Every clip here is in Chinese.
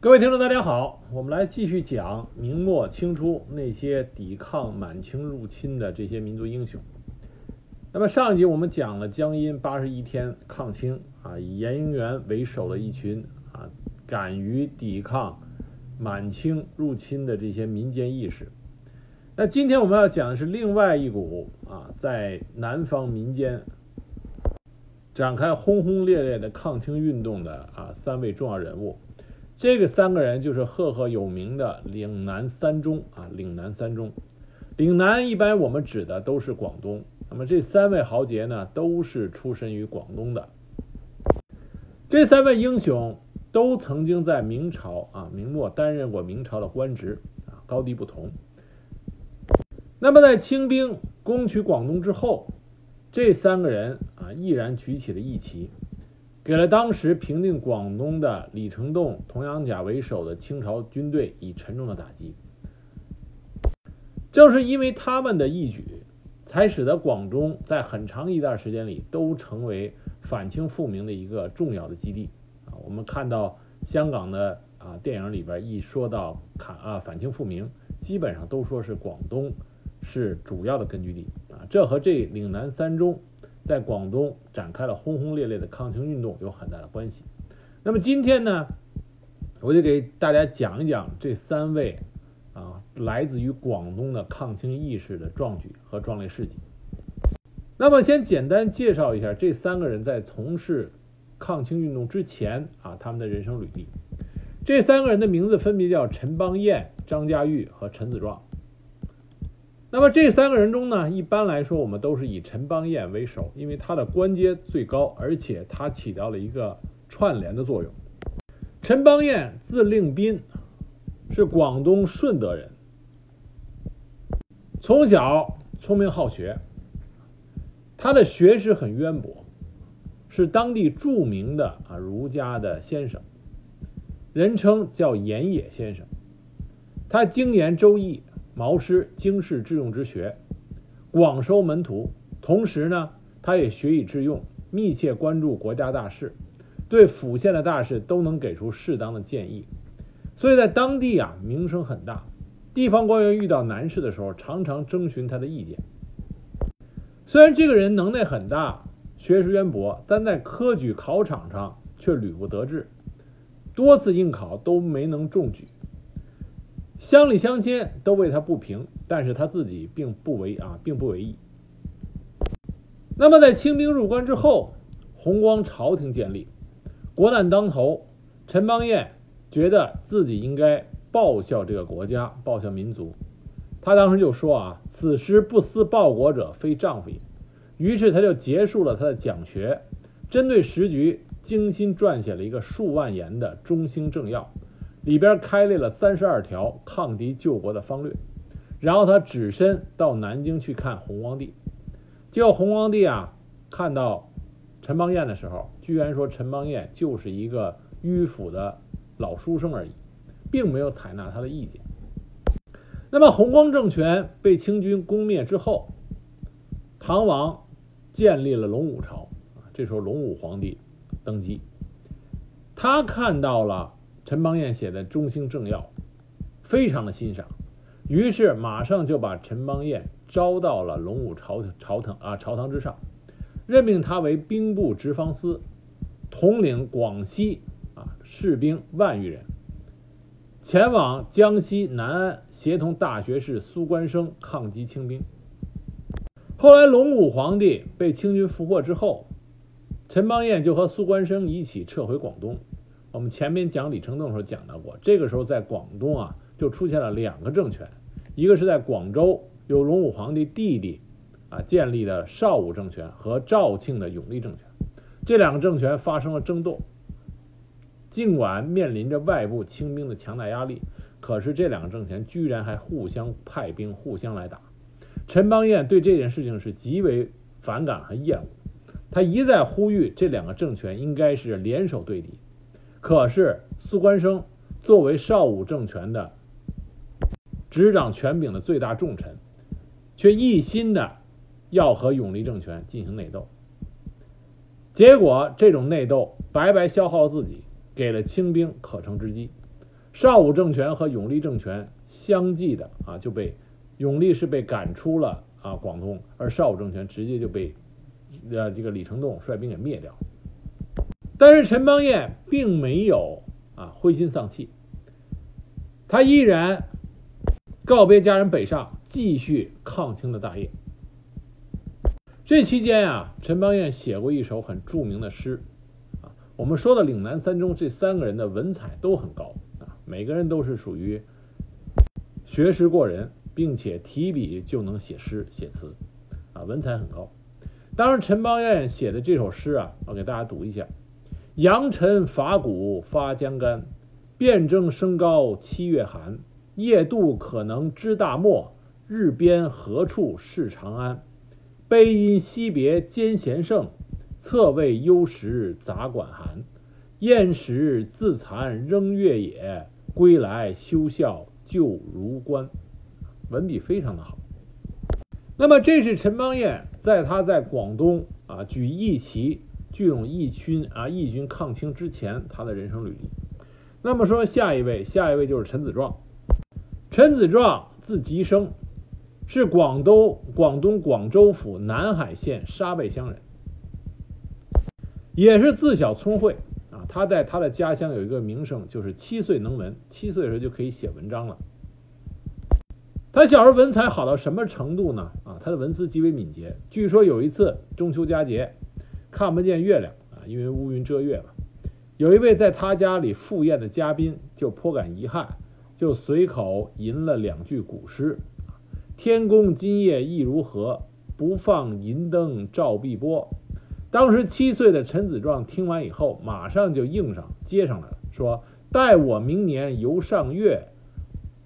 各位听众，大家好，我们来继续讲明末清初那些抵抗满清入侵的这些民族英雄。那么上一集我们讲了江阴八十一天抗清啊，以严应元为首的一群啊，敢于抵抗满清入侵的这些民间义士。那今天我们要讲的是另外一股啊，在南方民间展开轰轰烈烈的抗清运动的啊三位重要人物。这个三个人就是赫赫有名的岭南三中啊，岭南三中。岭南一般我们指的都是广东，那么这三位豪杰呢，都是出身于广东的。这三位英雄都曾经在明朝啊，明末担任过明朝的官职啊，高低不同。那么在清兵攻取广东之后，这三个人啊，毅然举起了义旗。给了当时平定广东的李成栋、佟养甲为首的清朝军队以沉重的打击。正是因为他们的义举，才使得广东在很长一段时间里都成为反清复明的一个重要的基地。啊，我们看到香港的啊电影里边一说到反啊反清复明，基本上都说是广东是主要的根据地。啊，这和这岭南三中。在广东展开了轰轰烈烈的抗清运动有很大的关系。那么今天呢，我就给大家讲一讲这三位啊来自于广东的抗清义士的壮举和壮烈事迹。那么先简单介绍一下这三个人在从事抗清运动之前啊他们的人生履历。这三个人的名字分别叫陈邦彦、张家玉和陈子壮。那么这三个人中呢，一般来说我们都是以陈邦彦为首，因为他的官阶最高，而且他起到了一个串联的作用。陈邦彦字令斌，是广东顺德人，从小聪明好学，他的学识很渊博，是当地著名的啊儒家的先生，人称叫严野先生。他精研周易。毛师经世致用之学，广收门徒。同时呢，他也学以致用，密切关注国家大事，对府县的大事都能给出适当的建议。所以在当地啊，名声很大。地方官员遇到难事的时候，常常征询他的意见。虽然这个人能耐很大，学识渊博，但在科举考场上却屡不得志，多次应考都没能中举。乡里乡亲都为他不平，但是他自己并不为啊，并不为意。那么在清兵入关之后，弘光朝廷建立，国难当头，陈邦彦觉得自己应该报效这个国家，报效民族。他当时就说啊：“此时不思报国者，非丈夫也。”于是他就结束了他的讲学，针对时局精心撰写了一个数万言的中兴政要。里边开列了三十二条抗敌救国的方略，然后他只身到南京去看弘光帝，结果弘光帝啊看到陈邦彦的时候，居然说陈邦彦就是一个迂腐的老书生而已，并没有采纳他的意见。那么弘光政权被清军攻灭之后，唐王建立了隆武朝，这时候隆武皇帝登基，他看到了。陈邦彦写的《中兴政要》非常的欣赏，于是马上就把陈邦彦招到了龙武朝朝堂啊朝堂之上，任命他为兵部直方司，统领广西啊士兵万余人，前往江西南安，协同大学士苏关生抗击清兵。后来龙武皇帝被清军俘获之后，陈邦彦就和苏关生一起撤回广东。我们前面讲李成栋的时候讲到过，这个时候在广东啊，就出现了两个政权，一个是在广州由隆武皇帝弟弟啊建立的邵武政权和肇庆的永历政权，这两个政权发生了争斗。尽管面临着外部清兵的强大压力，可是这两个政权居然还互相派兵，互相来打。陈邦彦对这件事情是极为反感和厌恶，他一再呼吁这两个政权应该是联手对敌。可是苏关生作为邵武政权的执掌权柄的最大重臣，却一心的要和永历政权进行内斗。结果这种内斗白白消耗自己，给了清兵可乘之机。邵武政权和永历政权相继的啊就被永历是被赶出了啊广东，而邵武政权直接就被呃这个李成栋率兵给灭掉。但是陈邦彦并没有啊灰心丧气，他依然告别家人北上，继续抗清的大业。这期间啊，陈邦彦写过一首很著名的诗啊。我们说的岭南三中这三个人的文采都很高啊，每个人都是属于学识过人，并且提笔就能写诗写词啊，文采很高。当然，陈邦彦写的这首诗啊，我给大家读一下。扬尘伐谷发江干，辨征升高七月寒。夜渡可能知大漠，日边何处是长安？悲因惜别兼贤圣，侧为忧时杂管寒。厌时自残仍越野，归来休笑旧如关。文笔非常的好。那么这是陈邦彦在他在广东啊举义旗。聚拢义军啊，义军抗清之前，他的人生履历。那么说下一位，下一位就是陈子壮。陈子壮字吉生，是广东广东广州府南海县沙背乡人，也是自小聪慧啊。他在他的家乡有一个名声，就是七岁能文，七岁的时候就可以写文章了。他小时候文采好到什么程度呢？啊，他的文思极为敏捷。据说有一次中秋佳节。看不见月亮啊，因为乌云遮月了。有一位在他家里赴宴的嘉宾就颇感遗憾，就随口吟了两句古诗：“天公今夜意如何？不放银灯照碧波。”当时七岁的陈子壮听完以后，马上就应上接上来了，说：“待我明年游上月，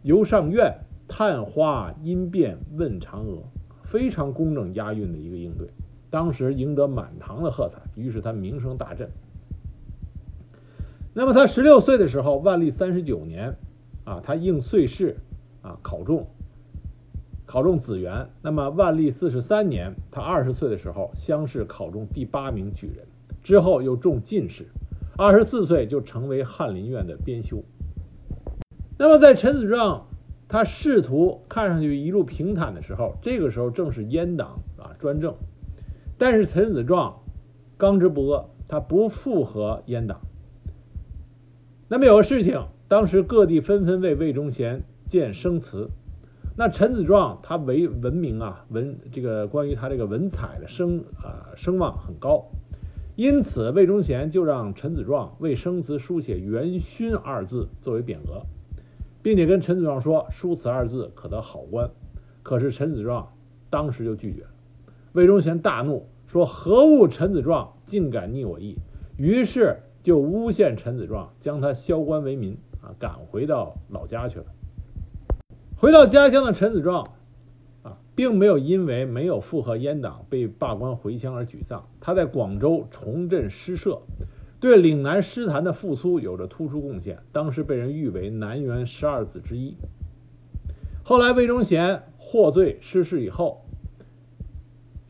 游上苑，探花音变问嫦娥。”非常工整押韵的一个应对。当时赢得满堂的喝彩，于是他名声大振。那么他十六岁的时候，万历三十九年，啊，他应岁试，啊，考中，考中紫元。那么万历四十三年，他二十岁的时候，乡试考中第八名举人，之后又中进士，二十四岁就成为翰林院的编修。那么在陈子壮他仕途看上去一路平坦的时候，这个时候正是阉党啊专政。但是陈子壮刚直不阿，他不附和阉党。那么有个事情，当时各地纷纷为魏忠贤建生祠。那陈子壮他为闻名啊，文这个关于他这个文采的声啊声望很高，因此魏忠贤就让陈子壮为生祠书写“元勋”二字作为匾额，并且跟陈子壮说书此二字可得好官。可是陈子壮当时就拒绝。魏忠贤大怒。说何物陈子壮竟敢逆我意，于是就诬陷陈子壮，将他削官为民啊，赶回到老家去了。回到家乡的陈子壮啊，并没有因为没有附和阉党被罢官回乡而沮丧，他在广州重振诗社，对岭南诗坛的复苏有着突出贡献，当时被人誉为南园十二子之一。后来魏忠贤获罪失势以后。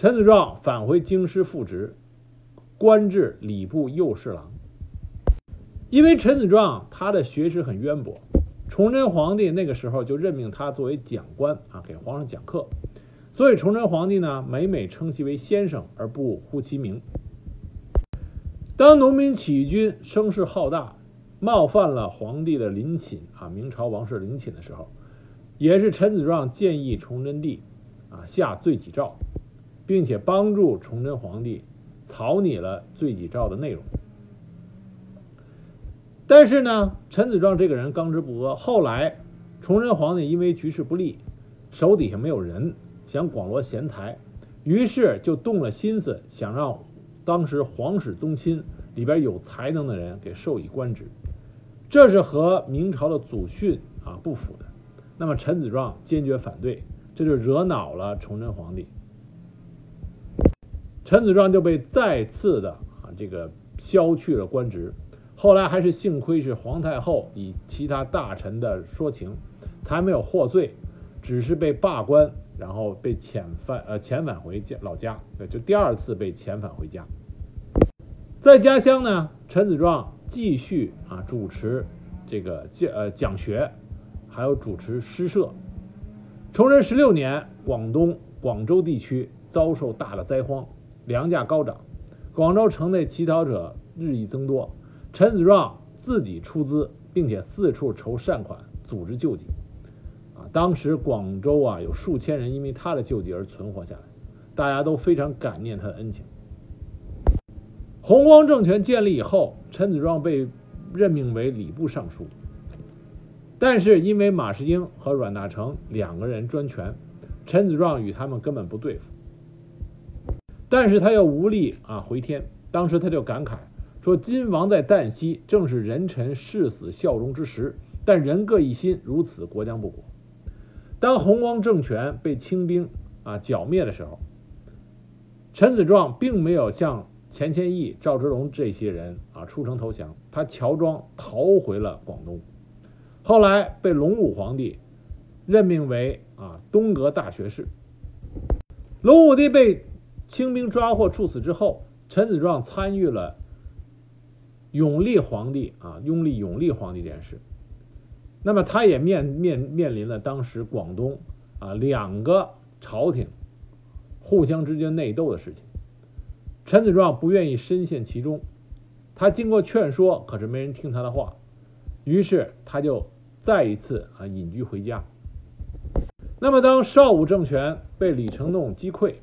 陈子壮返回京师复职，官至礼部右侍郎。因为陈子壮他的学识很渊博，崇祯皇帝那个时候就任命他作为讲官啊，给皇上讲课。所以崇祯皇帝呢，每每称其为先生而不呼其名。当农民起义军声势浩大，冒犯了皇帝的陵寝啊，明朝王室陵寝的时候，也是陈子壮建议崇祯帝啊下罪己诏。并且帮助崇祯皇帝草拟了罪己诏的内容，但是呢，陈子壮这个人刚直不阿。后来，崇祯皇帝因为局势不利，手底下没有人，想广罗贤才，于是就动了心思，想让当时皇室宗亲里边有才能的人给授以官职，这是和明朝的祖训啊不符的。那么陈子壮坚决反对，这就惹恼了崇祯皇帝。陈子壮就被再次的啊这个削去了官职，后来还是幸亏是皇太后以其他大臣的说情，才没有获罪，只是被罢官，然后被遣返呃遣返回家老家，就第二次被遣返回家。在家乡呢，陈子壮继续啊主持这个讲呃讲学，还有主持诗社。崇祯十六年，广东广州地区遭受大的灾荒，粮价高涨，广州城内乞讨者日益增多。陈子壮自己出资，并且四处筹善款，组织救济。啊，当时广州啊有数千人因为他的救济而存活下来，大家都非常感念他的恩情。弘光政权建立以后，陈子壮被任命为礼部尚书。但是因为马士英和阮大铖两个人专权，陈子壮与他们根本不对付。但是他又无力啊回天，当时他就感慨说：“今王在旦夕，正是人臣誓死效忠之时。但人各一心，如此国将不国。”当弘光政权被清兵啊剿灭的时候，陈子壮并没有像钱谦益、赵之龙这些人啊出城投降，他乔装逃回了广东。后来被隆武皇帝任命为啊东阁大学士。隆武帝被清兵抓获处死之后，陈子壮参与了永历皇帝啊拥立永历皇帝这件事。那么他也面面面临了当时广东啊两个朝廷互相之间内斗的事情。陈子壮不愿意深陷其中，他经过劝说，可是没人听他的话，于是他就。再一次啊隐居回家。那么，当邵武政权被李成栋击溃，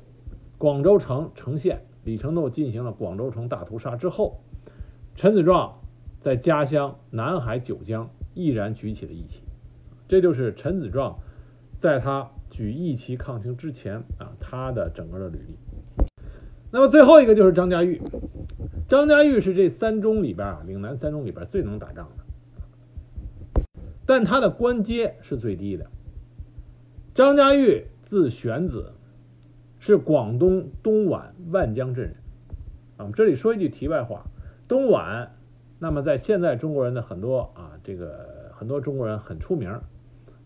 广州城城陷，李成栋进行了广州城大屠杀之后，陈子壮在家乡南海九江毅然举起了义旗。这就是陈子壮在他举义旗抗清之前啊他的整个的履历。那么最后一个就是张家玉，张家玉是这三中里边啊岭南三中里边最能打仗的。但他的官阶是最低的。张家玉字玄子，是广东东莞万江镇人。啊，我们这里说一句题外话：东莞，那么在现在中国人的很多啊，这个很多中国人很出名。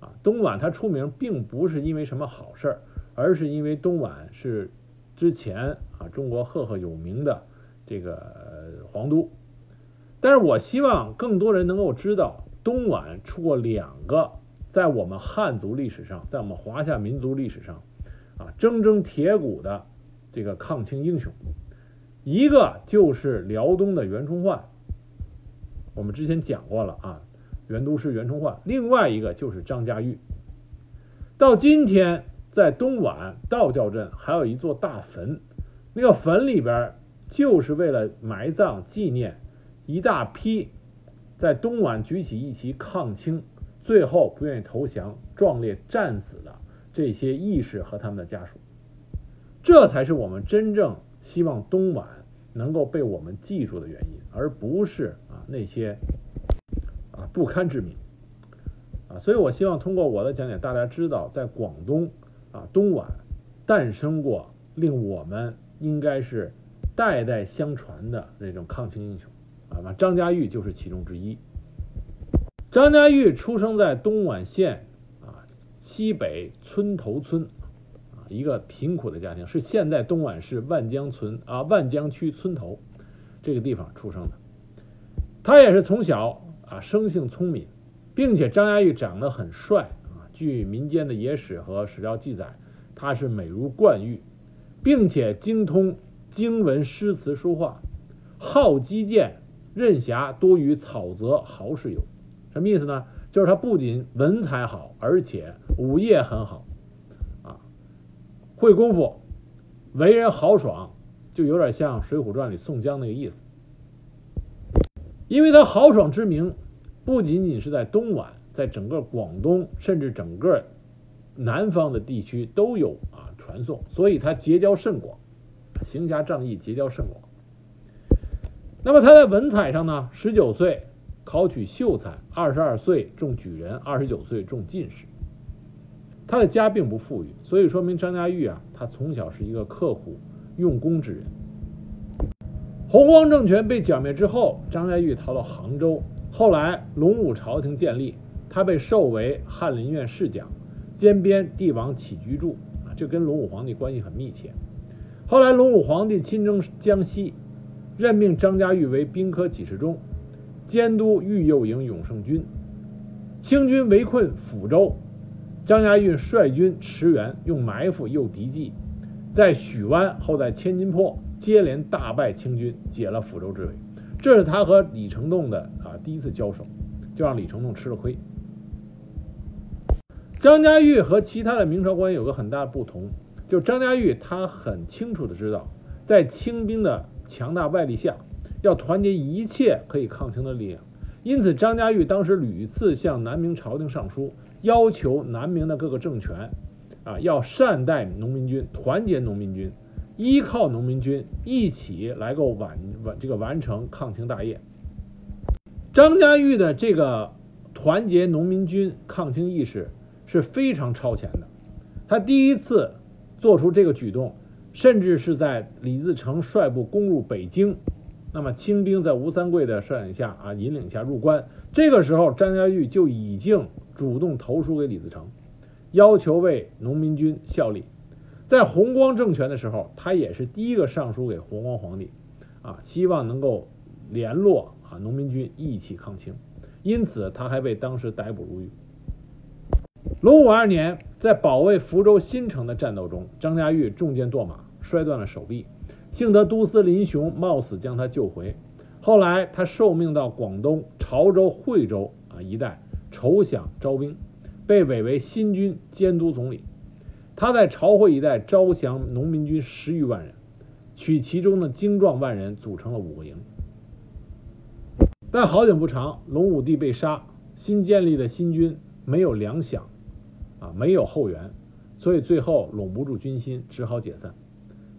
啊，东莞它出名并不是因为什么好事儿，而是因为东莞是之前啊中国赫赫有名的这个皇都。但是我希望更多人能够知道。东莞出过两个，在我们汉族历史上，在我们华夏民族历史上，啊，铮铮铁骨的这个抗清英雄，一个就是辽东的袁崇焕，我们之前讲过了啊，袁都师袁崇焕，另外一个就是张家玉。到今天，在东莞道教镇还有一座大坟，那个坟里边就是为了埋葬纪念一大批。在东莞举起义旗抗清，最后不愿意投降、壮烈战死的这些义士和他们的家属，这才是我们真正希望东莞能够被我们记住的原因，而不是啊那些啊不堪之名啊。所以我希望通过我的讲解，大家知道，在广东啊东莞诞生过令我们应该是代代相传的那种抗清英雄。啊，张家玉就是其中之一。张家玉出生在东莞县西北村头村啊一个贫苦的家庭，是现在东莞市万江村啊万江区村头这个地方出生的。他也是从小啊生性聪明，并且张家玉长得很帅啊。据民间的野史和史料记载，他是美如冠玉，并且精通经文诗词书画，好击剑。任侠多于草泽豪士游，什么意思呢？就是他不仅文采好，而且武艺很好，啊，会功夫，为人豪爽，就有点像《水浒传》里宋江那个意思。因为他豪爽之名，不仅仅是在东莞，在整个广东，甚至整个南方的地区都有啊传颂，所以他结交甚广，行侠仗义，结交甚广。那么他在文采上呢？十九岁考取秀才，二十二岁中举人，二十九岁中进士。他的家并不富裕，所以说明张家玉啊，他从小是一个刻苦用功之人。洪光政权被剿灭之后，张家玉逃到杭州。后来隆武朝廷建立，他被授为翰林院侍讲，兼编帝王起居注啊，这跟隆武皇帝关系很密切。后来隆武皇帝亲征江西。任命张家玉为兵科给事中，监督御右营永胜军。清军围困抚州，张家玉率军驰援，用埋伏诱敌计，在许湾后在千金坡接连大败清军，解了抚州之围。这是他和李成栋的啊第一次交手，就让李成栋吃了亏。张家玉和其他的明朝官员有个很大的不同，就张家玉他很清楚的知道，在清兵的强大外力下，要团结一切可以抗清的力量。因此，张家玉当时屡次向南明朝廷上书，要求南明的各个政权，啊，要善待农民军，团结农民军，依靠农民军一起来够完完这个完成抗清大业。张家玉的这个团结农民军抗清意识是非常超前的。他第一次做出这个举动，甚至是在李自成率部攻入北京。那么清兵在吴三桂的率领下啊，引领下入关。这个时候，张家玉就已经主动投书给李自成，要求为农民军效力。在弘光政权的时候，他也是第一个上书给弘光皇帝，啊，希望能够联络啊农民军一起抗清。因此，他还被当时逮捕入狱。隆武二年，在保卫福州新城的战斗中，张家玉中箭堕马，摔断了手臂。幸得都司林雄冒死将他救回，后来他受命到广东潮州、惠州啊一带筹饷招兵，被委为新军监督总理。他在潮惠一带招降农民军十余万人，取其中的精壮万人组成了五个营。但好景不长，隆武帝被杀，新建立的新军没有粮饷，啊没有后援，所以最后拢不住军心，只好解散。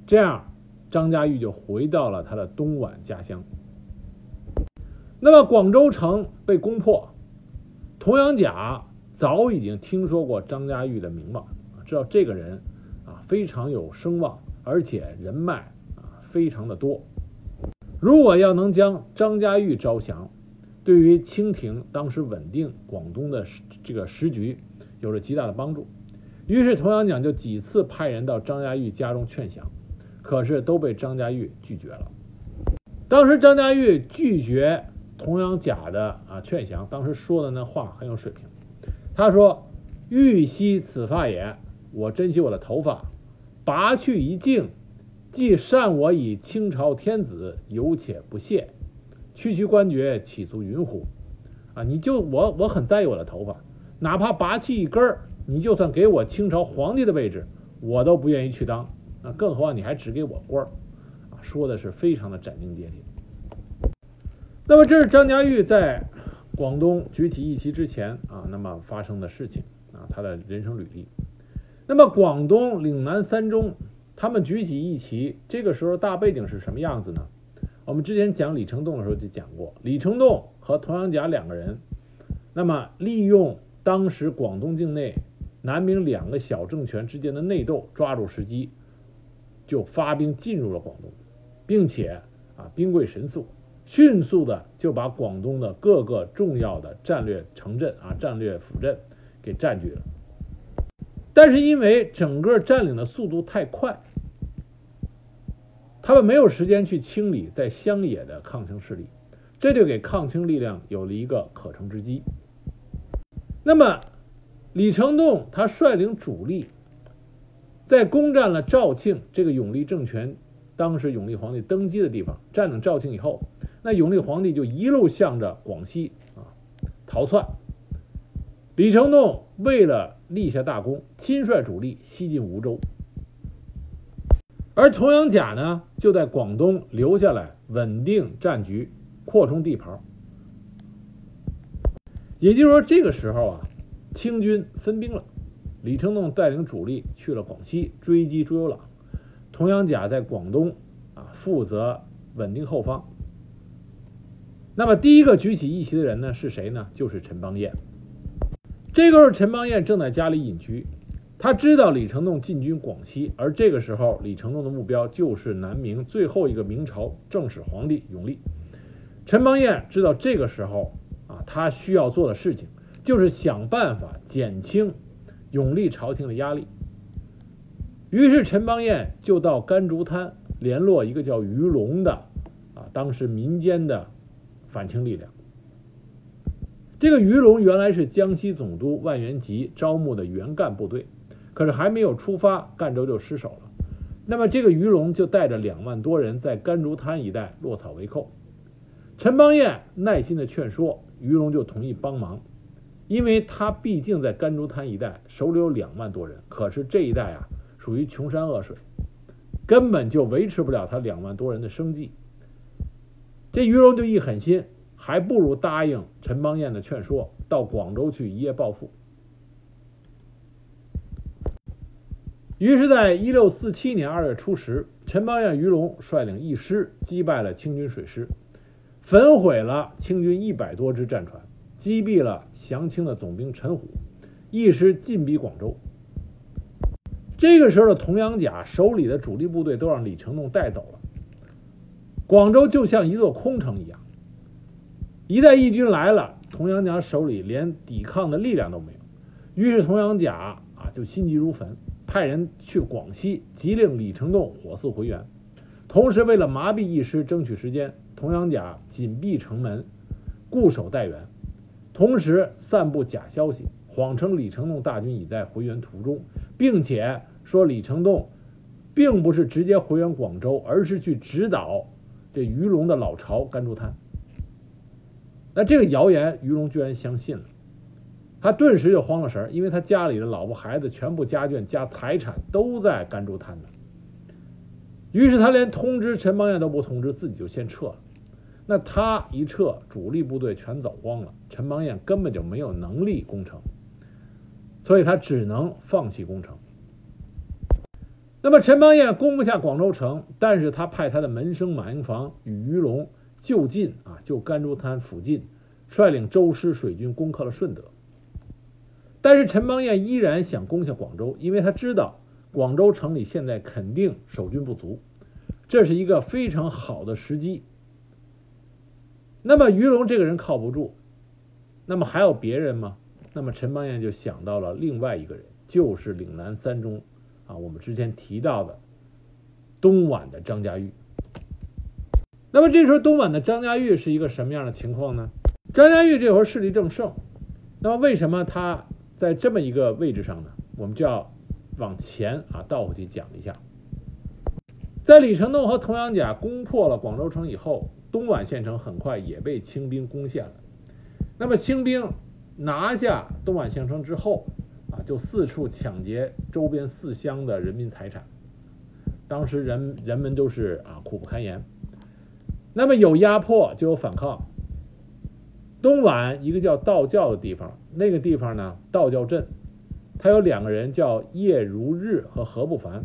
这样。张家玉就回到了他的东莞家乡。那么广州城被攻破，童养甲早已经听说过张家玉的名望，知道这个人啊非常有声望，而且人脉啊非常的多。如果要能将张家玉招降，对于清廷当时稳定广东的这个时局有着极大的帮助。于是童养甲就几次派人到张家玉家中劝降。可是都被张家玉拒绝了。当时张家玉拒绝童养甲的啊劝降，当时说的那话很有水平。他说：“玉惜此发也，我珍惜我的头发，拔去一茎，既善我以清朝天子，有且不屑。区区官爵，岂足云乎？啊，你就我我很在意我的头发，哪怕拔去一根儿，你就算给我清朝皇帝的位置，我都不愿意去当。”那更何况你还只给我官儿啊，说的是非常的斩钉截铁。那么这是张家玉在广东举起义旗之前啊，那么发生的事情啊，他的人生履历。那么广东岭南三中他们举起义旗，这个时候大背景是什么样子呢？我们之前讲李成栋的时候就讲过，李成栋和童养甲两个人，那么利用当时广东境内南明两个小政权之间的内斗，抓住时机。就发兵进入了广东，并且啊兵贵神速，迅速的就把广东的各个重要的战略城镇啊战略府镇给占据了。但是因为整个占领的速度太快，他们没有时间去清理在乡野的抗清势力，这就给抗清力量有了一个可乘之机。那么李成栋他率领主力。在攻占了肇庆这个永历政权，当时永历皇帝登基的地方，占领肇庆以后，那永历皇帝就一路向着广西啊逃窜。李成栋为了立下大功，亲率主力西进梧州，而童养甲呢就在广东留下来稳定战局，扩充地盘。也就是说，这个时候啊，清军分兵了。李成栋带领主力去了广西追击朱由榔，童养甲在广东啊负责稳定后方。那么第一个举起义旗的人呢是谁呢？就是陈邦彦。这个时候陈邦彦正在家里隐居，他知道李成栋进军广西，而这个时候李成栋的目标就是南明最后一个明朝正史皇帝永历。陈邦彦知道这个时候啊他需要做的事情就是想办法减轻。永历朝廷的压力，于是陈邦彦就到甘竹滩联络一个叫于龙的啊，当时民间的反清力量，这个于龙原来是江西总督万源吉招募的原干部队，可是还没有出发，赣州就失守了。那么这个于龙就带着两万多人在甘竹滩一带落草为寇。陈邦彦耐心的劝说，于龙就同意帮忙，因为他毕竟在甘竹滩一带手里有两万多人，可是这一带啊属于穷山恶水，根本就维持不了他两万多人的生计。这于荣就一狠心，还不如答应陈邦彦的劝说，到广州去一夜暴富。于是，在一六四七年二月初十，陈邦彦、于荣率领一师击败了清军水师，焚毁了清军一百多只战船，击毙了降清的总兵陈虎，一师进逼广州。这个时候的童养甲手里的主力部队都让李成栋带走了，广州就像一座空城一样。一旦义军来了，童养甲手里连抵抗的力量都没有，于是童养甲啊就心急如焚。派人去广西，急令李成栋火速回援。同时，为了麻痹义师，争取时间，童养甲紧闭城门，固守待援。同时，散布假消息，谎称李成栋大军已在回援途中，并且说李成栋并不是直接回援广州，而是去指导这于龙的老巢甘竹滩。那这个谣言，于龙居然相信了。他顿时就慌了神，因为他家里的老婆孩子全部家眷加财产都在甘竹滩呢。于是他连通知陈邦彦都不通知，自己就先撤了。那他一撤，主力部队全走光了，陈邦彦根本就没有能力攻城，所以他只能放弃攻城。那么陈邦彦攻不下广州城，但是他派他的门生马应房与于龙就近啊，就甘州滩附近，率领周师水军攻克了顺德。但是陈邦彦依然想攻下广州，因为他知道广州城里现在肯定守军不足，这是一个非常好的时机。那么于龙这个人靠不住，那么还有别人吗？那么陈邦彦就想到了另外一个人，就是岭南三中啊，我们之前提到的东莞的张家玉。那么这时候东莞的张家玉是一个什么样的情况呢？张家玉这会儿势力正盛，那么为什么他？在这么一个位置上呢，我们就要往前啊倒回去讲一下。在李成栋和童养甲攻破了广州城以后，东莞县城很快也被清兵攻陷了。那么清兵拿下东莞县城之后啊，就四处抢劫周边四乡的人民财产。当时人人们都是啊苦不堪言。那么有压迫就有反抗。东莞一个叫道教的地方，那个地方呢，道教镇，他有两个人叫叶如日和何不凡，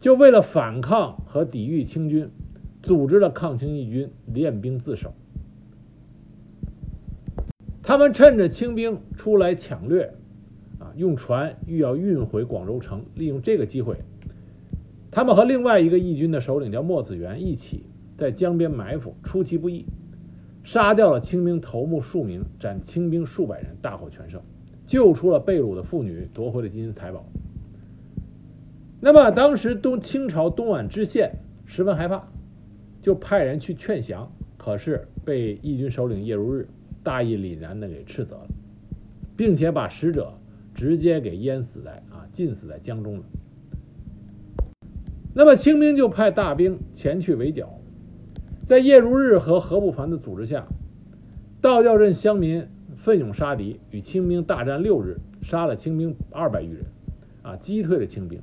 就为了反抗和抵御清军，组织了抗清义军，练兵自守。他们趁着清兵出来抢掠，啊，用船欲要运回广州城，利用这个机会，他们和另外一个义军的首领叫莫子元一起在江边埋伏，出其不意。杀掉了清兵头目数名，斩清兵数百人，大获全胜，救出了被掳的妇女，夺回了金银财宝。那么当时东清朝东莞知县十分害怕，就派人去劝降，可是被义军首领叶如日大义凛然的给斥责了，并且把使者直接给淹死在啊浸死在江中了。那么清兵就派大兵前去围剿。在叶如日和何不凡的组织下，道教镇乡民奋勇杀敌，与清兵大战六日，杀了清兵二百余人，啊，击退了清兵。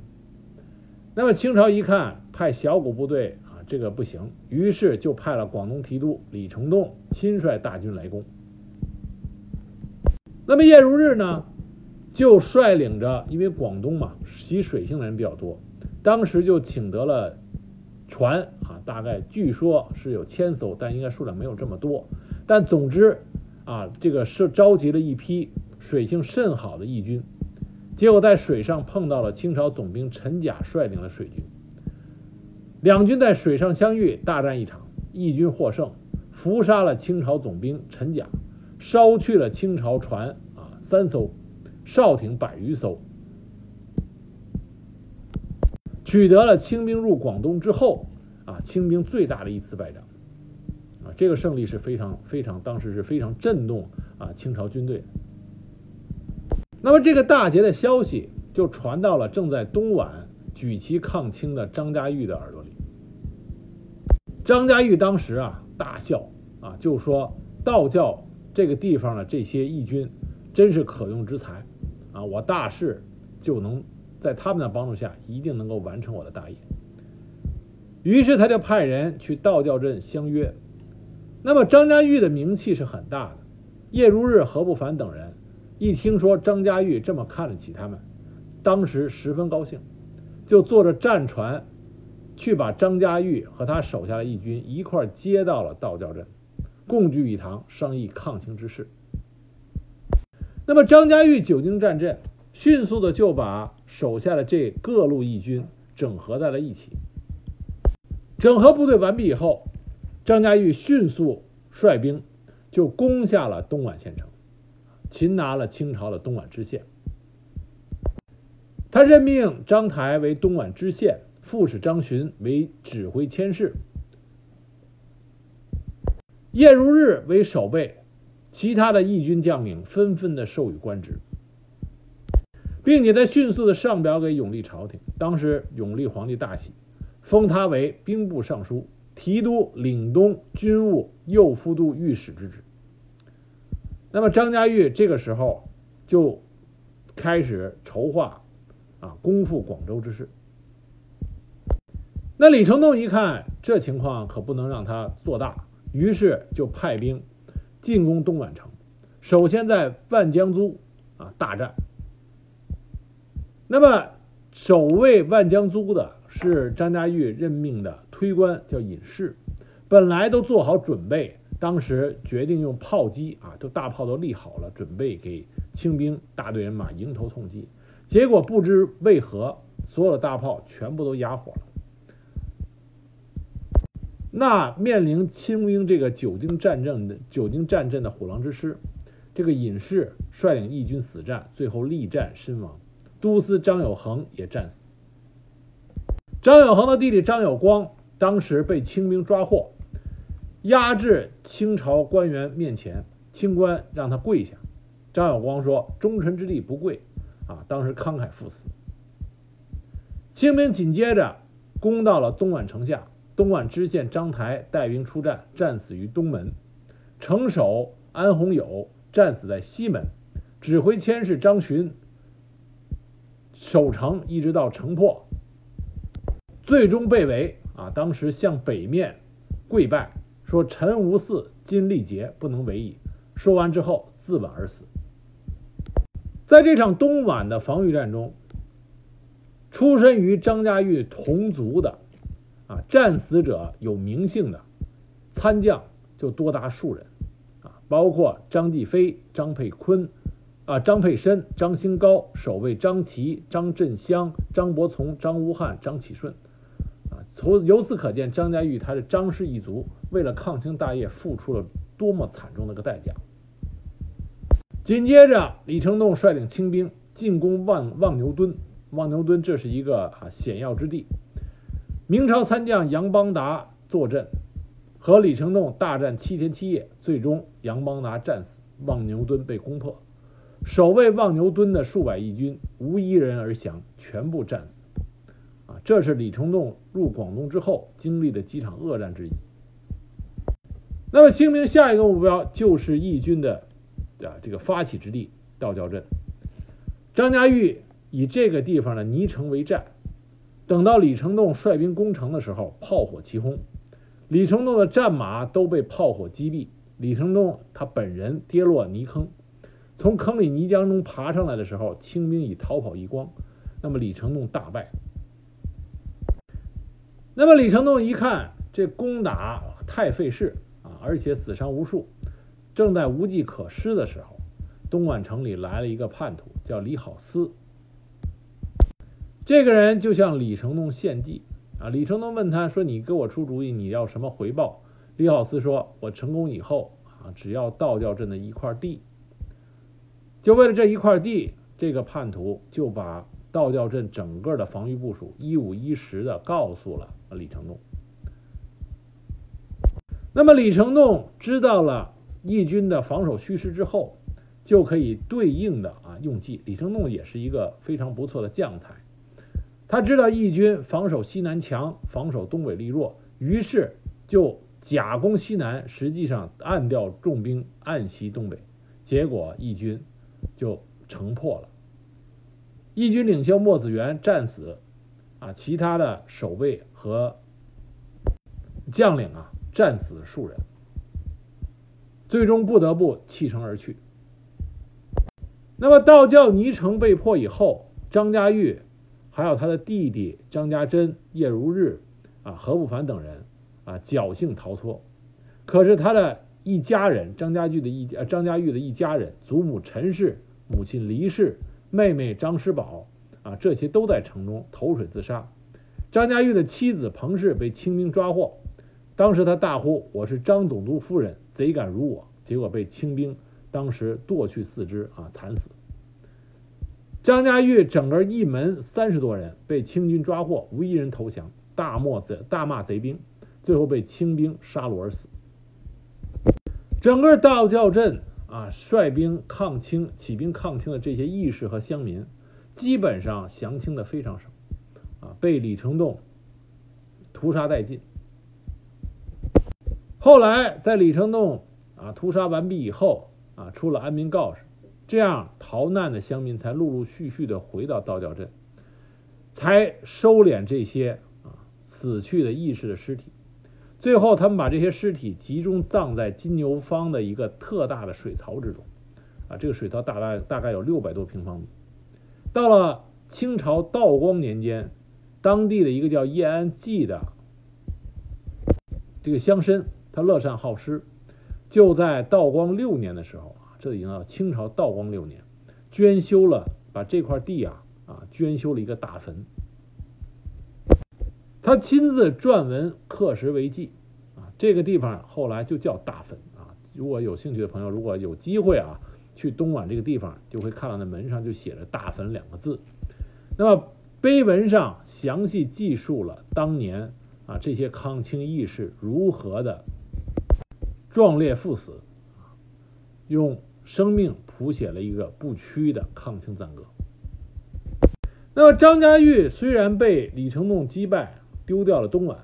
那么清朝一看，派小股部队，这个不行，于是就派了广东提督李成栋亲率大军来攻。那么叶如日呢，就率领着，因为广东嘛，习水性的人比较多，当时就请得了船啊。大概据说是有千艘，但应该数量没有这么多。但总之啊，这个是召集了一批水性甚好的义军，结果在水上碰到了清朝总兵陈甲率领的水军，两军在水上相遇，大战一场，义军获胜，伏杀了清朝总兵陈甲，烧去了清朝船啊三艘，哨艇百余艘，取得了清兵入广东之后。啊，清兵最大的一次败仗，啊，这个胜利是非常非常，当时是非常震动啊清朝军队。那么这个大捷的消息就传到了正在东莞举旗抗清的张家玉的耳朵。张家玉当时啊大笑啊，就说道教这个地方的这些义军真是可用之才啊，我大势就能在他们的帮助下一定能够完成我的大业。于是他就派人去道教镇相约。那么张家玉的名气是很大的，叶如日、何不凡等人一听说张家玉这么看得起他们，当时十分高兴，就坐着战船去把张家玉和他手下的义军一块接到了道教镇，共聚一堂商议抗清之事。那么张家玉久经战阵，迅速的就把手下的这各路义军整合在了一起。整合部队完毕以后，张家玉迅速率兵就攻下了东莞县城，擒拿了清朝的东莞知县。他任命张台为东莞知县，副使张巡为指挥佥事，叶如日为守备，其他的义军将领纷纷的授予官职，并且他迅速的上表给永历朝廷。当时永历皇帝大喜。封他为兵部尚书、提督岭东军务右副都御史之职。那么张家玉这个时候就开始筹划啊攻复广州之事。那李成栋一看这情况可不能让他做大，于是就派兵进攻东莞城。首先在万江租啊大战。那么守卫万江租的。是张家玉任命的推官，叫尹氏，本来都做好准备，当时决定用炮击啊，都大炮都立好了，准备给清兵大队人马迎头痛击。结果不知为何，所有的大炮全部都哑火了。那面临清兵这个久经战阵的久经战阵的虎狼之师，这个尹氏率领义军死战，最后力战身亡，都司张有恒也战死。张有恒的弟弟张有光当时被清兵抓获，押至清朝官员面前，清官让他跪下。张有光说：“忠臣之地不跪。”啊，当时慷慨赴死。清兵紧接着攻到了东莞城下，东莞知县张台带兵出战，战死于东门；城守安洪友战死在西门；指挥千事张巡守城一直到城破。最终被围啊！当时向北面跪拜，说：“臣无嗣，今力竭，不能为矣。”说完之后自刎而死。在这场东莞的防御战中，出身于张家玉同族的啊战死者有名姓的参将就多达数人啊，包括张继飞、张佩坤啊、张佩申、张兴高、守卫张琪、张振香、张伯从、张无汉、张启顺啊。从由此可见，张家玉他的张氏一族为了抗清大业付出了多么惨重的个代价。紧接着，李成栋率领清兵进攻望望牛墩。望牛墩这是一个啊险要之地。明朝参将杨邦达坐镇，和李成栋大战七天七夜，最终杨邦达战死，望牛墩被攻破。守卫望牛墩的数百义军无一人而降，全部战死。啊这是李成栋入广东之后经历的几场恶战之一。那么清兵下一个目标就是义军的啊这个发起之地道教镇。张家玉以这个地方的泥城为战，等到李成栋率兵攻城的时候，炮火齐轰，李成栋的战马都被炮火击毙，李成栋他本人跌落泥坑，从坑里泥浆中爬上来的时候，清兵已逃跑一光，那么李成栋大败。那么李成栋一看这攻打太费事啊，而且死伤无数，正在无计可施的时候，东莞城里来了一个叛徒，叫李好思。这个人就向李成栋献计啊。李成栋问他说：“你给我出主意，你要什么回报？”李好思说：“我成功以后啊，只要道教镇的一块地。”就为了这一块地，这个叛徒就把道教镇整个的防御部署一五一十的告诉了。李成栋，那么李成栋知道了义军的防守虚实之后，就可以对应的啊用计。李成栋也是一个非常不错的将才，他知道义军防守西南强，防守东北力弱，于是就假攻西南，实际上暗调重兵暗袭东北，结果义军就城破了。义军领袖莫子元战死，啊，其他的守备和将领啊战死数人，最终不得不弃城而去。那么道教泥城被破以后，张家玉还有他的弟弟张家珍、叶如日啊、何不凡等人啊侥幸逃脱，可是他的一家人张家玉的一呃张家玉的一家人，祖母陈氏、母亲黎氏。妹妹张师宝啊，这些都在城中投水自杀。张家玉的妻子彭氏被清兵抓获，当时他大呼：“我是张总督夫人，贼敢辱我！”结果被清兵当时剁去四肢啊，惨死。张家玉整个一门三十多人被清军抓获，无一人投降，大骂贼大骂贼兵，最后被清兵杀戮而死。整个道教镇。啊，率兵抗清、起兵抗清的这些义士和乡民，基本上降清的非常少，啊，被李成栋屠杀殆尽。后来在李成栋啊屠杀完毕以后，啊出了安民告示，这样逃难的乡民才陆陆续续的回到道教镇，才收敛这些啊死去的义士的尸体。最后，他们把这些尸体集中葬在金牛坊的一个特大的水槽之中，啊，这个水槽大概大概有六百多平方米。到了清朝道光年间，当地的一个叫叶安济的这个乡绅，他乐善好施，就在道光六年的时候，这已经到清朝道光六年，捐修了把这块地啊啊捐修了一个大坟。他亲自撰文刻石为记，啊，这个地方后来就叫大坟啊。如果有兴趣的朋友，如果有机会啊，去东莞这个地方，就会看到那门上就写着“大坟”两个字。那么碑文上详细记述了当年啊这些抗清义士如何的壮烈赴死，用生命谱写了一个不屈的抗清赞歌。那么张家玉虽然被李成栋击败。丢掉了东莞，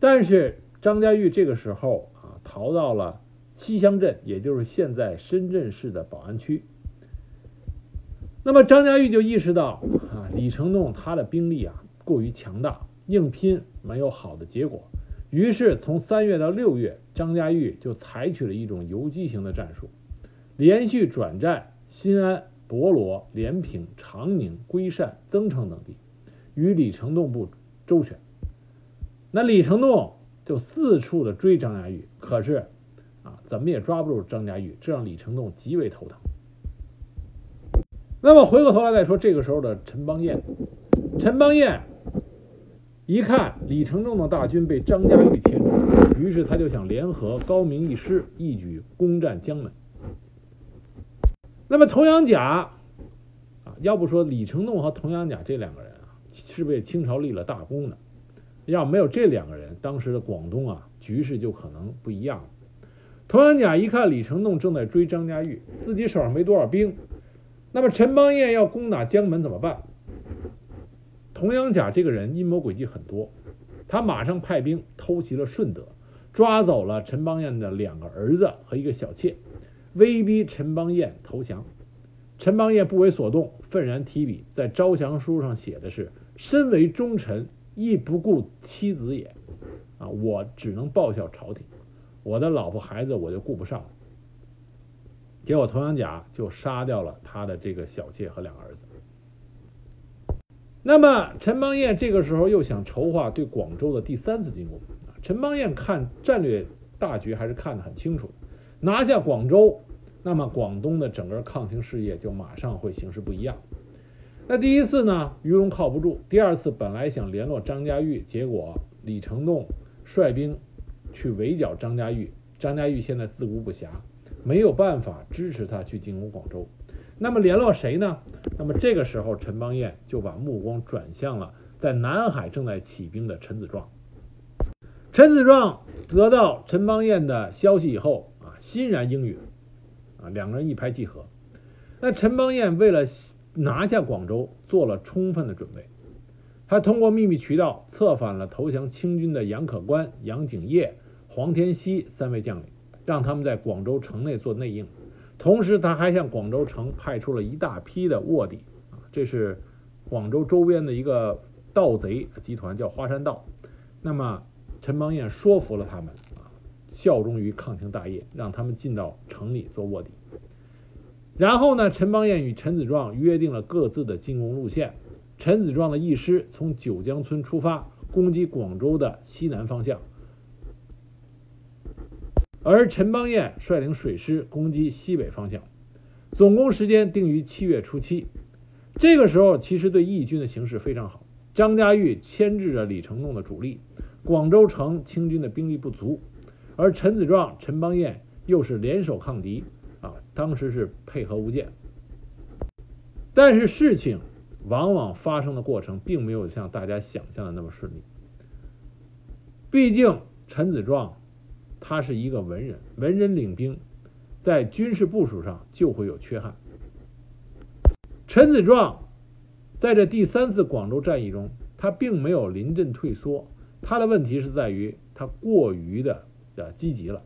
但是张家玉这个时候啊逃到了西乡镇，也就是现在深圳市的宝安区。那么张家玉就意识到啊李成栋他的兵力啊过于强大，硬拼没有好的结果。于是从三月到六月，张家玉就采取了一种游击型的战术，连续转战新安、博罗、连平、长宁、归善、增城等地，与李成栋部周旋。那李成栋就四处的追张家玉，可是啊，怎么也抓不住张家玉，这让李成栋极为头疼。那么回过头来再说，这个时候的陈邦彦，陈邦彦一看李成栋的大军被张家玉牵住，于是他就想联合高明一师，一举攻占江门。那么童养甲啊，要不说李成栋和童养甲这两个人啊，是为清朝立了大功的。要没有这两个人，当时的广东啊局势就可能不一样了。童养甲一看李成栋正在追张家玉，自己手上没多少兵，那么陈邦彦要攻打江门怎么办？童养甲这个人阴谋诡计很多，他马上派兵偷袭了顺德，抓走了陈邦彦的两个儿子和一个小妾，威逼陈邦彦投降。陈邦彦不为所动，愤然提笔在招降书上写的是：“身为忠臣。”亦不顾妻子也，啊，我只能报效朝廷，我的老婆孩子我就顾不上了。结果投降甲就杀掉了他的这个小妾和两个儿子。那么陈邦彦这个时候又想筹划对广州的第三次进攻。陈邦彦看战略大局还是看得很清楚，拿下广州，那么广东的整个抗清事业就马上会形势不一样。那第一次呢，于荣靠不住；第二次本来想联络张家玉，结果李成栋率兵去围剿张家玉，张家玉现在自顾不暇，没有办法支持他去进攻广州。那么联络谁呢？那么这个时候，陈邦彦就把目光转向了在南海正在起兵的陈子壮。陈子壮得到陈邦彦的消息以后啊，欣然应允，啊，两个人一拍即合。那陈邦彦为了拿下广州，做了充分的准备。他通过秘密渠道策反了投降清军的杨可观、杨景业、黄天锡三位将领，让他们在广州城内做内应。同时，他还向广州城派出了一大批的卧底，这是广州周边的一个盗贼集团，叫花山盗。那么，陈邦彦说服了他们，效忠于抗清大业，让他们进到城里做卧底。然后呢，陈邦彦与陈子壮约定了各自的进攻路线。陈子壮的一师从九江村出发，攻击广州的西南方向，而陈邦彦率领水师攻击西北方向，总攻时间定于七月初七。这个时候，其实对义军的形势非常好。张家玉牵制着李成栋的主力，广州城清军的兵力不足，而陈子壮、陈邦彦又是联手抗敌，啊，当时是配合无间。但是事情。往往发生的过程并没有像大家想象的那么顺利。毕竟陈子壮他是一个文人，文人领兵，在军事部署上就会有缺憾。陈子壮在这第三次广州战役中，他并没有临阵退缩，他的问题是在于他过于的的积极了。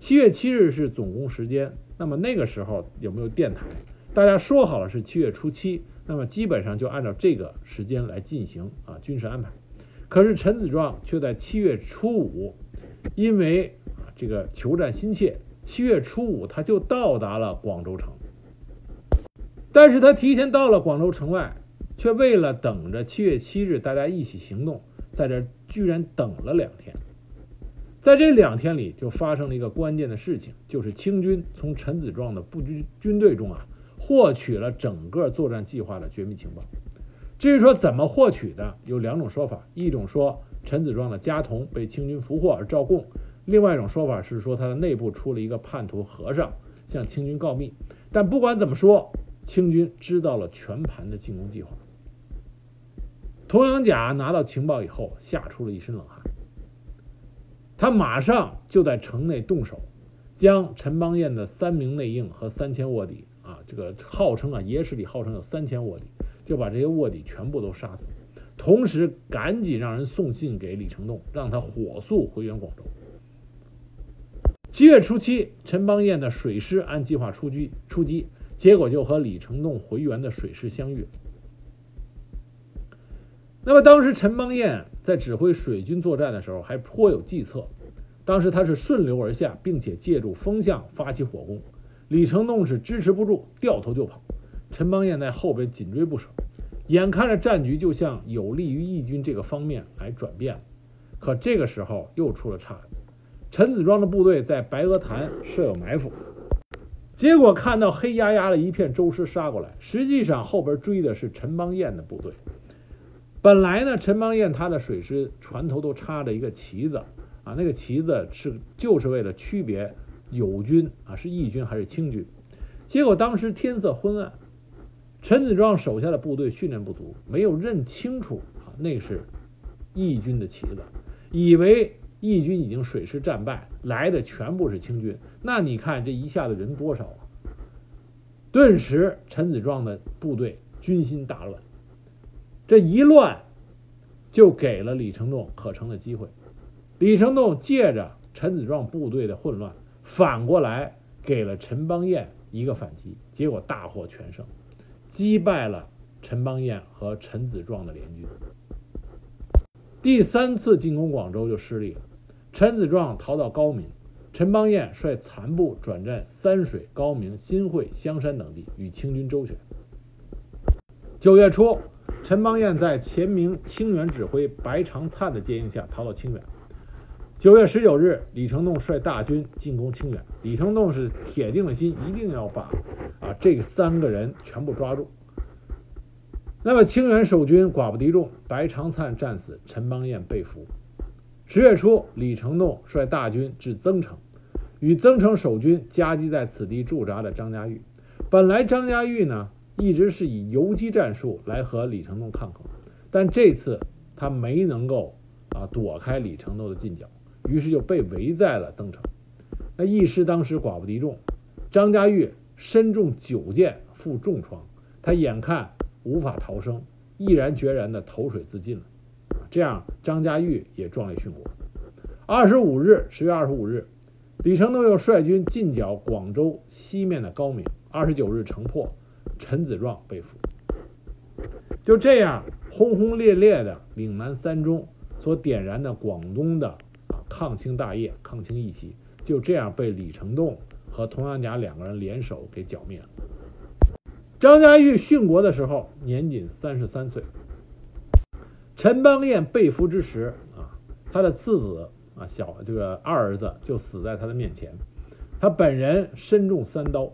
七月七日是总攻时间，那么那个时候有没有电台？大家说好了是七月初七。那么基本上就按照这个时间来进行啊军事安排，可是陈子壮却在七月初五，因为啊这个求战心切，七月初五他就到达了广州城，但是他提前到了广州城外，却为了等着七月七日大家一起行动，在这居然等了两天，在这两天里就发生了一个关键的事情，就是清军从陈子壮的步军军队中啊。获取了整个作战计划的绝密情报。至于说怎么获取的，有两种说法：一种说陈子壮的家童被清军俘获而招供；另外一种说法是说他的内部出了一个叛徒和尚向清军告密。但不管怎么说，清军知道了全盘的进攻计划。童养甲拿到情报以后，吓出了一身冷汗。他马上就在城内动手，将陈邦彦的三名内应和三千卧底。啊，这个号称啊，野史里号称有三千卧底，就把这些卧底全部都杀死，同时赶紧让人送信给李成栋，让他火速回援广州。七月初七，陈邦彦的水师按计划出击，出击，结果就和李成栋回援的水师相遇。那么当时陈邦彦在指挥水军作战的时候，还颇有计策。当时他是顺流而下，并且借助风向发起火攻。李成栋是支持不住，掉头就跑。陈邦彦在后边紧追不舍，眼看着战局就向有利于义军这个方面来转变了。可这个时候又出了岔子，陈子庄的部队在白鹅潭设有埋伏，结果看到黑压压的一片周师杀过来，实际上后边追的是陈邦彦的部队。本来呢，陈邦彦他的水师船头都插着一个旗子啊，那个旗子是就是为了区别。友军啊，是义军还是清军？结果当时天色昏暗，陈子壮手下的部队训练不足，没有认清楚啊，那是义军的旗子，以为义军已经水师战败，来的全部是清军。那你看这一下子人多少啊？顿时陈子壮的部队军心大乱，这一乱就给了李成栋可乘的机会。李成栋借着陈子壮部队的混乱。反过来给了陈邦彦一个反击，结果大获全胜，击败了陈邦彦和陈子壮的联军。第三次进攻广州就失利了，陈子壮逃到高明，陈邦彦率残部转战三水、高明、新会、香山等地，与清军周旋。九月初，陈邦彦在前明清远指挥白长灿的接应下逃到清远。九月十九日，李成栋率大军进攻清远。李成栋是铁定了心，一定要把啊这三个人全部抓住。那么清远守军寡不敌众，白长灿战死，陈邦彦被俘。十月初，李成栋率大军至增城，与增城守军夹击在此地驻扎的张家玉。本来张家玉呢一直是以游击战术来和李成栋抗衡，但这次他没能够啊躲开李成栋的进剿。于是就被围在了增城。那义师当时寡不敌众，张家玉身中九箭，负重创，他眼看无法逃生，毅然决然的投水自尽了。这样，张家玉也壮烈殉国。二十五日，十月二十五日，李成栋又率军进剿广州西面的高明。二十九日，城破，陈子壮被俘。就这样，轰轰烈烈的岭南三中所点燃的广东的啊抗清大业、抗清义旗，就这样被李成栋和童养甲两个人联手给剿灭了。张家玉殉国的时候，年仅三十三岁。陈邦彦被俘之时啊，他的次子啊小这个二儿子就死在他的面前，他本人身中三刀。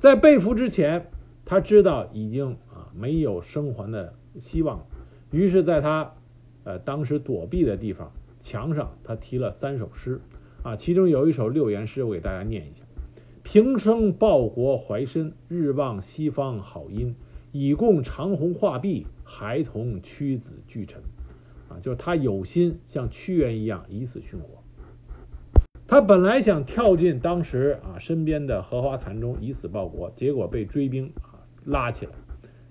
在被俘之前，他知道已经啊没有生还的希望，于是在他呃当时躲避的地方墙上，他题了三首诗啊，其中有一首六言诗，我给大家念一下：平生报国怀身，日望西方好音，以供长虹画壁，孩童屈子俱沉。啊，就是他有心像屈原一样以死殉国。他本来想跳进当时啊身边的荷花潭中以死报国，结果被追兵啊拉起来，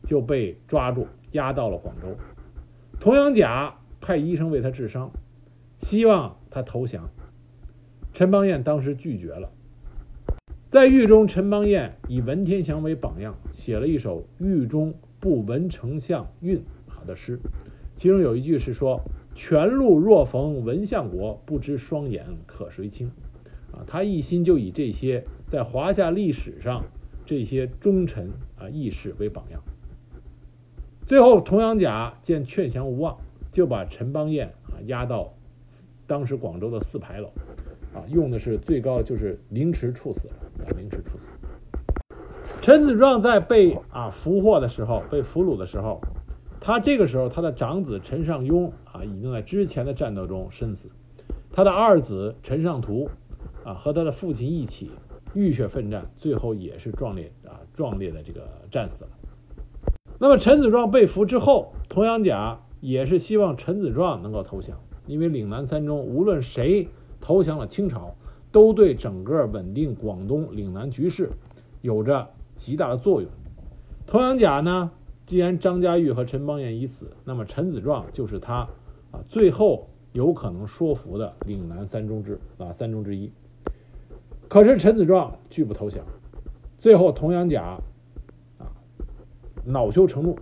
就被抓住押到了广州。童养甲派医生为他治伤，希望他投降。陈邦彦当时拒绝了。在狱中，陈邦彦以文天祥为榜样，写了一首《狱中不闻丞相韵》好的诗，其中有一句是说。全路若逢文相国，不知双眼可谁清？啊，他一心就以这些在华夏历史上这些忠臣啊义士为榜样。最后，童养甲见劝降无望，就把陈邦彦啊押到当时广州的四牌楼，啊，用的是最高就是凌迟处死，啊，凌迟处死。陈子壮在被啊俘获的时候，被俘虏的时候。他这个时候，他的长子陈尚庸啊，已经在之前的战斗中身死；他的二子陈尚图啊，和他的父亲一起浴血奋战，最后也是壮烈啊壮烈的这个战死了。那么陈子壮被俘之后，童养甲也是希望陈子壮能够投降，因为岭南三中无论谁投降了清朝，都对整个稳定广东岭南局势有着极大的作用。童养甲呢？既然张家玉和陈邦彦已死，那么陈子壮就是他啊最后有可能说服的岭南三中之啊三中之一。可是陈子壮拒不投降，最后童养甲啊恼羞成怒，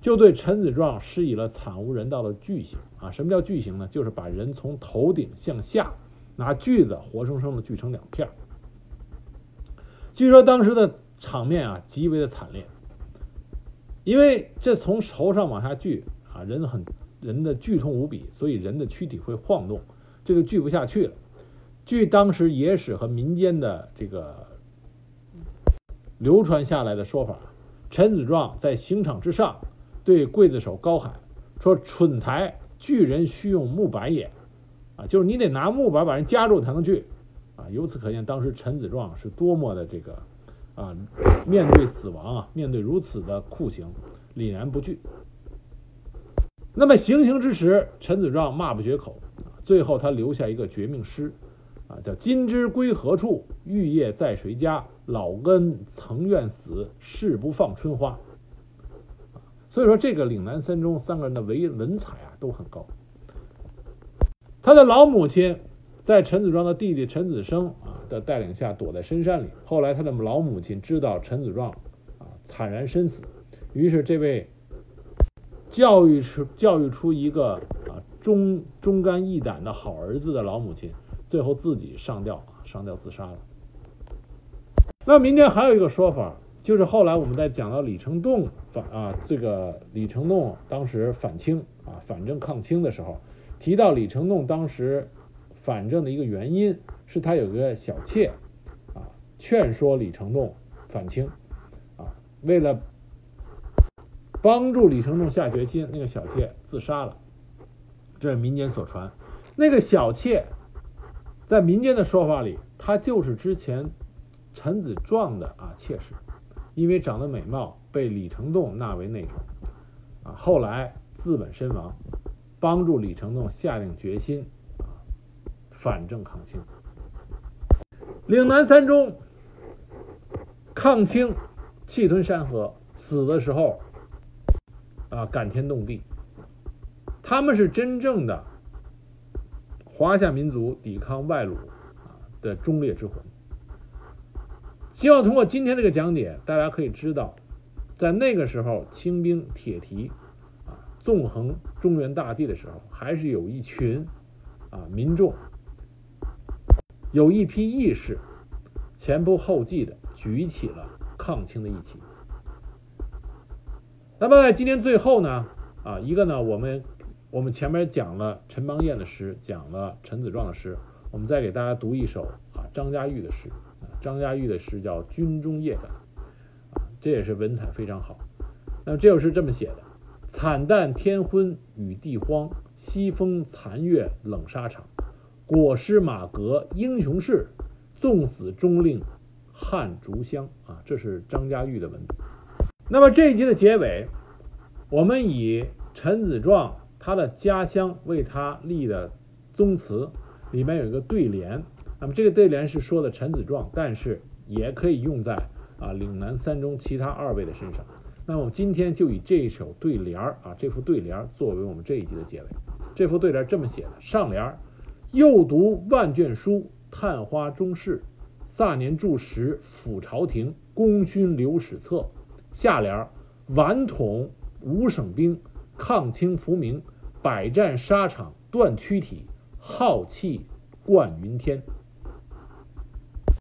就对陈子壮施以了惨无人道的巨刑啊！什么叫巨刑呢？就是把人从头顶向下拿锯子活生生的锯成两片。据说当时的场面啊极为的惨烈。因为这从头上往下锯啊，人很人的剧痛无比，所以人的躯体会晃动，这个锯不下去了。据当时野史和民间的这个流传下来的说法，陈子壮在刑场之上对刽子手高喊说：“蠢材，锯人须用木板也。”啊，就是你得拿木板把人夹住才能锯啊。由此可见，当时陈子壮是多么的这个。啊，面对死亡啊，面对如此的酷刑，凛然不惧。那么行刑之时，陈子壮骂不绝口，最后他留下一个绝命诗，啊，叫“今之归何处？玉叶在谁家？老根曾愿死，誓不放春花。”所以说，这个岭南三中三个人的文文采啊都很高。他的老母亲在陈子壮的弟弟陈子生啊。的带领下躲在深山里。后来他的老母亲知道陈子壮啊惨然身死，于是这位教育出教育出一个啊忠忠肝义胆的好儿子的老母亲，最后自己上吊啊上吊自杀了。那民间还有一个说法，就是后来我们在讲到李成栋反啊这个李成栋当时反清啊反正抗清的时候，提到李成栋当时反正的一个原因。是他有个小妾啊，劝说李成栋反清啊，为了帮助李成栋下决心，那个小妾自杀了。这是民间所传。那个小妾在民间的说法里，她就是之前陈子壮的啊妾室，因为长得美貌，被李成栋纳为内宠啊。后来自刎身亡，帮助李成栋下定决心反正抗清。岭南三中抗清，气吞山河，死的时候啊，感天动地。他们是真正的华夏民族抵抗外虏啊的忠烈之魂。希望通过今天这个讲解，大家可以知道，在那个时候清兵铁蹄啊纵横中原大地的时候，还是有一群啊民众。有一批义士前仆后继的举起了抗清的义旗。那么在今天最后呢，啊，一个呢，我们我们前面讲了陈邦彦的诗，讲了陈子壮的诗，我们再给大家读一首啊张家玉的诗。张家玉的诗叫《军中夜感》，啊，这也是文采非常好。那么这首诗这么写的：惨淡天昏雨地荒，西风残月冷沙场。裹尸马革英雄事，纵死终令汉竹香。啊，这是张家玉的文。那么这一集的结尾，我们以陈子壮他的家乡为他立的宗祠里面有一个对联。那么这个对联是说的陈子壮，但是也可以用在啊岭南三中其他二位的身上。那么我们今天就以这一首对联儿啊这副对联儿作为我们这一集的结尾。这副对联这么写的：上联儿。又读万卷书，探花中事。卅年驻石府朝廷，功勋留史册。下联：顽统五省兵，抗清复明，百战沙场断躯体，浩气冠云天。